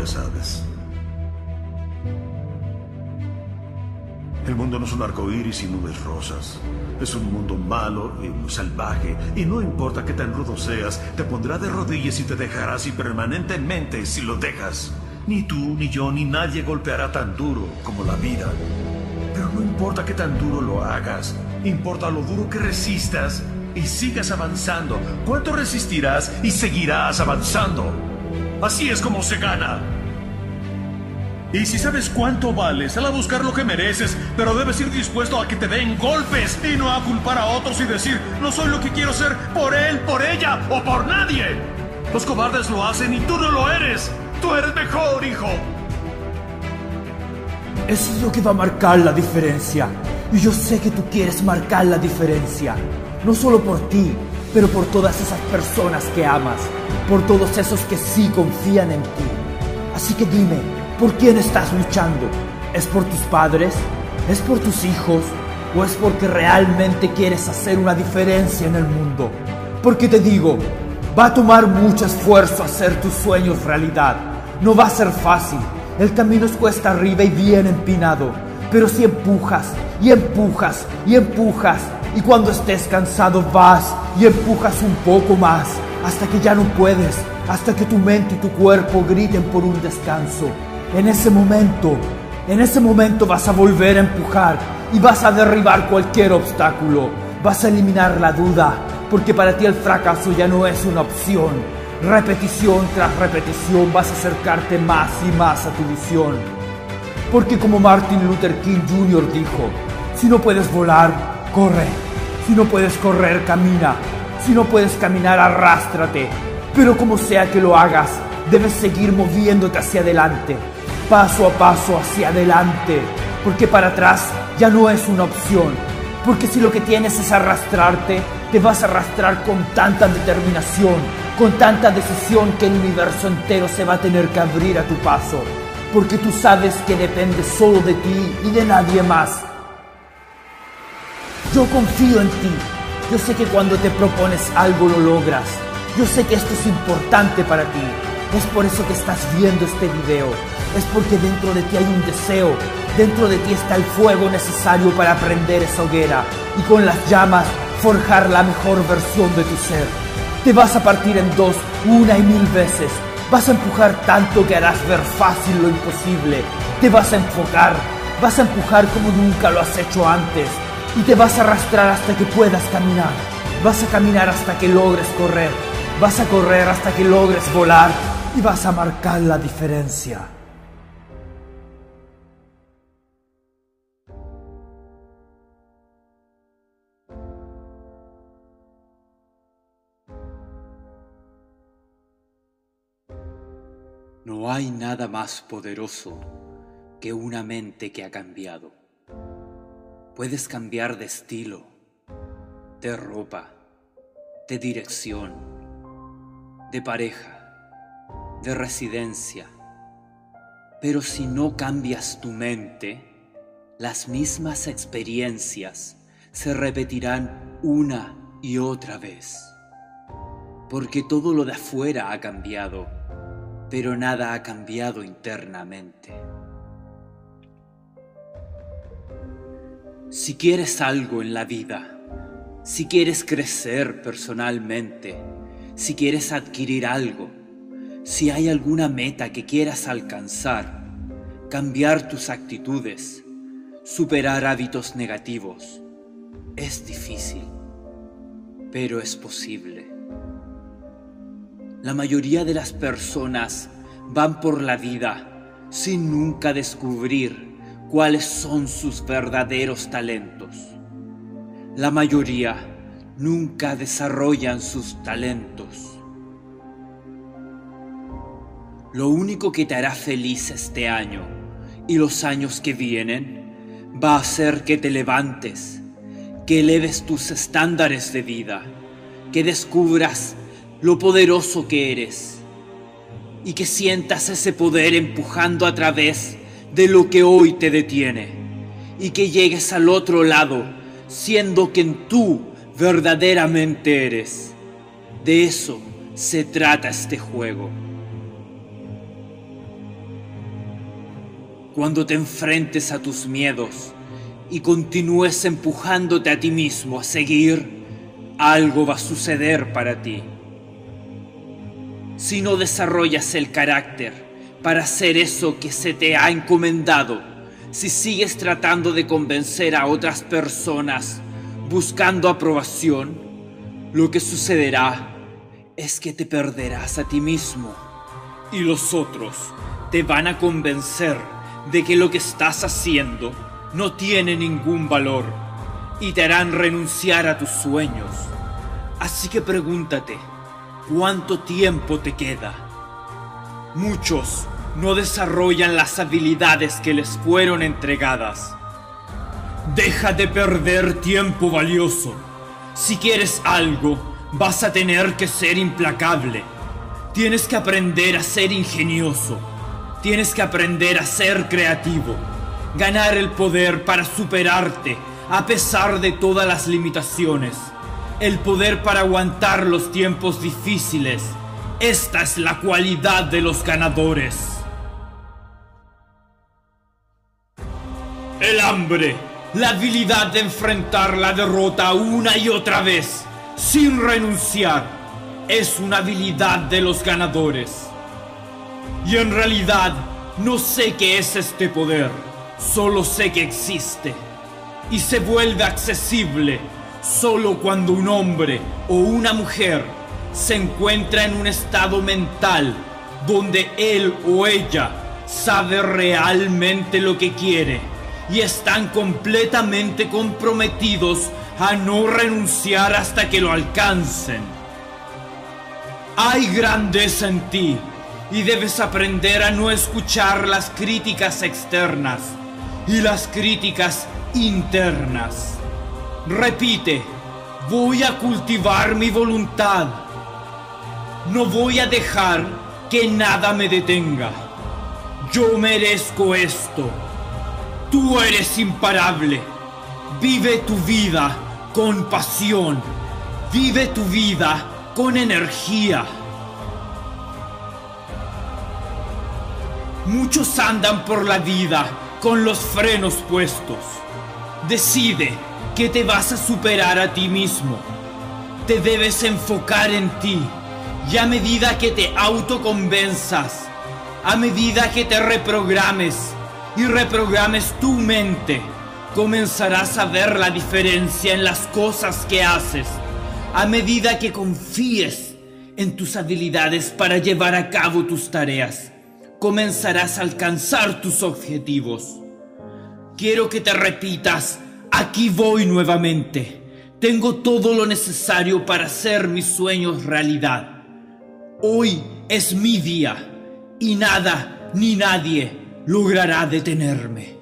ya sabes. El mundo no es un arco iris y nubes rosas. Es un mundo malo y salvaje. Y no importa qué tan rudo seas, te pondrá de rodillas y te dejará así permanentemente si lo dejas. Ni tú, ni yo, ni nadie golpeará tan duro como la vida. Pero no importa qué tan duro lo hagas. Importa lo duro que resistas y sigas avanzando. ¿Cuánto resistirás y seguirás avanzando? Así es como se gana. Y si sabes cuánto vales, sal a buscar lo que mereces, pero debes ir dispuesto a que te den golpes y no a culpar a otros y decir, no soy lo que quiero ser por él, por ella o por nadie. Los cobardes lo hacen y tú no lo eres. Tú eres mejor, hijo. Eso es lo que va a marcar la diferencia. Y yo sé que tú quieres marcar la diferencia. No solo por ti, pero por todas esas personas que amas. Por todos esos que sí confían en ti. Así que dime, ¿Por quién estás luchando? ¿Es por tus padres? ¿Es por tus hijos? ¿O es porque realmente quieres hacer una diferencia en el mundo? Porque te digo, va a tomar mucho esfuerzo hacer tus sueños realidad. No va a ser fácil. El camino es cuesta arriba y bien empinado. Pero si empujas y empujas y empujas y cuando estés cansado vas y empujas un poco más hasta que ya no puedes, hasta que tu mente y tu cuerpo griten por un descanso. En ese momento, en ese momento vas a volver a empujar y vas a derribar cualquier obstáculo. Vas a eliminar la duda, porque para ti el fracaso ya no es una opción. Repetición tras repetición vas a acercarte más y más a tu visión. Porque como Martin Luther King Jr. dijo, si no puedes volar, corre. Si no puedes correr, camina. Si no puedes caminar, arrástrate. Pero como sea que lo hagas, debes seguir moviéndote hacia adelante paso a paso hacia adelante, porque para atrás ya no es una opción, porque si lo que tienes es arrastrarte, te vas a arrastrar con tanta determinación, con tanta decisión que el universo entero se va a tener que abrir a tu paso, porque tú sabes que depende solo de ti y de nadie más. Yo confío en ti, yo sé que cuando te propones algo lo logras, yo sé que esto es importante para ti, es por eso que estás viendo este video es porque dentro de ti hay un deseo, dentro de ti está el fuego necesario para prender esa hoguera y con las llamas forjar la mejor versión de tu ser. Te vas a partir en dos una y mil veces. Vas a empujar tanto que harás ver fácil lo imposible. Te vas a enfocar, vas a empujar como nunca lo has hecho antes y te vas a arrastrar hasta que puedas caminar. Vas a caminar hasta que logres correr. Vas a correr hasta que logres volar y vas a marcar la diferencia. No hay nada más poderoso que una mente que ha cambiado. Puedes cambiar de estilo, de ropa, de dirección, de pareja, de residencia. Pero si no cambias tu mente, las mismas experiencias se repetirán una y otra vez. Porque todo lo de afuera ha cambiado pero nada ha cambiado internamente. Si quieres algo en la vida, si quieres crecer personalmente, si quieres adquirir algo, si hay alguna meta que quieras alcanzar, cambiar tus actitudes, superar hábitos negativos, es difícil, pero es posible. La mayoría de las personas van por la vida sin nunca descubrir cuáles son sus verdaderos talentos. La mayoría nunca desarrollan sus talentos. Lo único que te hará feliz este año y los años que vienen va a ser que te levantes, que eleves tus estándares de vida, que descubras lo poderoso que eres y que sientas ese poder empujando a través de lo que hoy te detiene y que llegues al otro lado siendo quien tú verdaderamente eres. De eso se trata este juego. cuando te enfrentes a tus miedos y continúes empujándote a ti mismo a seguir, algo va a suceder para ti. Si no desarrollas el carácter para hacer eso que se te ha encomendado, si sigues tratando de convencer a otras personas buscando aprobación, lo que sucederá es que te perderás a ti mismo y los otros te van a convencer de que lo que estás haciendo no tiene ningún valor y te harán renunciar a tus sueños. Así que pregúntate, ¿cuánto tiempo te queda? Muchos no desarrollan las habilidades que les fueron entregadas. Deja de perder tiempo valioso. Si quieres algo, vas a tener que ser implacable. Tienes que aprender a ser ingenioso. Tienes que aprender a ser creativo. Ganar el poder para superarte a pesar de todas las limitaciones. El poder para aguantar los tiempos difíciles. Esta es la cualidad de los ganadores. El hambre, la habilidad de enfrentar la derrota una y otra vez, sin renunciar, es una habilidad de los ganadores. Y en realidad, no sé qué es este poder, solo sé que existe. Y se vuelve accesible solo cuando un hombre o una mujer se encuentra en un estado mental donde él o ella sabe realmente lo que quiere y están completamente comprometidos a no renunciar hasta que lo alcancen. Hay grandeza en ti y debes aprender a no escuchar las críticas externas y las críticas internas. Repite, voy a cultivar mi voluntad. No voy a dejar que nada me detenga. Yo merezco esto. Tú eres imparable. Vive tu vida con pasión. Vive tu vida con energía. Muchos andan por la vida con los frenos puestos. Decide que te vas a superar a ti mismo. Te debes enfocar en ti. Y a medida que te autoconvenzas, a medida que te reprogrames, y reprogrames tu mente, comenzarás a ver la diferencia en las cosas que haces a medida que confíes en tus habilidades para llevar a cabo tus tareas. Comenzarás a alcanzar tus objetivos. Quiero que te repitas, aquí voy nuevamente. Tengo todo lo necesario para hacer mis sueños realidad. Hoy es mi día y nada ni nadie logrará detenerme.